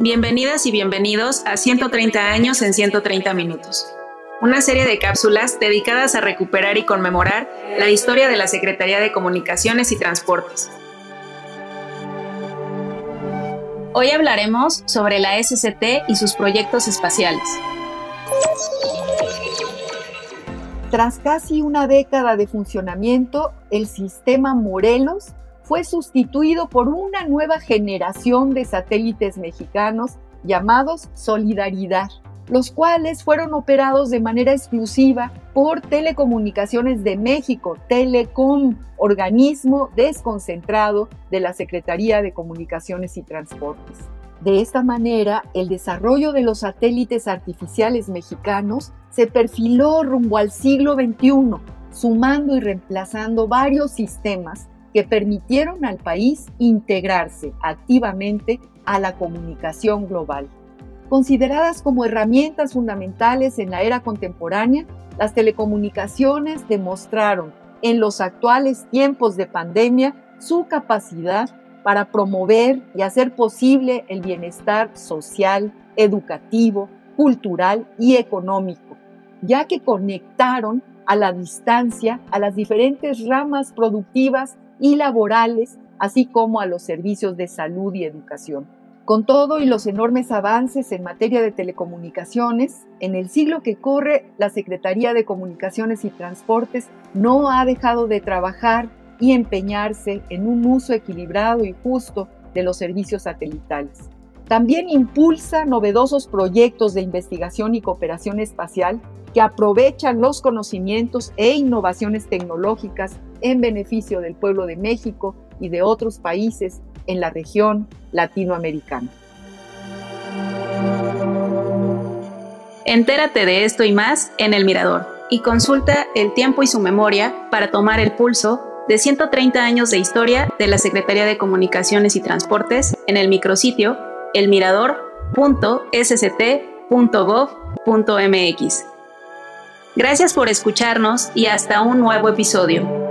Bienvenidas y bienvenidos a 130 años en 130 minutos, una serie de cápsulas dedicadas a recuperar y conmemorar la historia de la Secretaría de Comunicaciones y Transportes. Hoy hablaremos sobre la SCT y sus proyectos espaciales. Tras casi una década de funcionamiento, el sistema Morelos fue sustituido por una nueva generación de satélites mexicanos llamados Solidaridad, los cuales fueron operados de manera exclusiva por Telecomunicaciones de México, Telecom, organismo desconcentrado de la Secretaría de Comunicaciones y Transportes. De esta manera, el desarrollo de los satélites artificiales mexicanos se perfiló rumbo al siglo XXI, sumando y reemplazando varios sistemas permitieron al país integrarse activamente a la comunicación global. Consideradas como herramientas fundamentales en la era contemporánea, las telecomunicaciones demostraron en los actuales tiempos de pandemia su capacidad para promover y hacer posible el bienestar social, educativo, cultural y económico, ya que conectaron a la distancia a las diferentes ramas productivas y laborales, así como a los servicios de salud y educación. Con todo y los enormes avances en materia de telecomunicaciones, en el siglo que corre, la Secretaría de Comunicaciones y Transportes no ha dejado de trabajar y empeñarse en un uso equilibrado y justo de los servicios satelitales. También impulsa novedosos proyectos de investigación y cooperación espacial que aprovechan los conocimientos e innovaciones tecnológicas en beneficio del pueblo de México y de otros países en la región latinoamericana. Entérate de esto y más en El Mirador y consulta el tiempo y su memoria para tomar el pulso de 130 años de historia de la Secretaría de Comunicaciones y Transportes en el micrositio elmirador.sct.gov.mx. Gracias por escucharnos y hasta un nuevo episodio.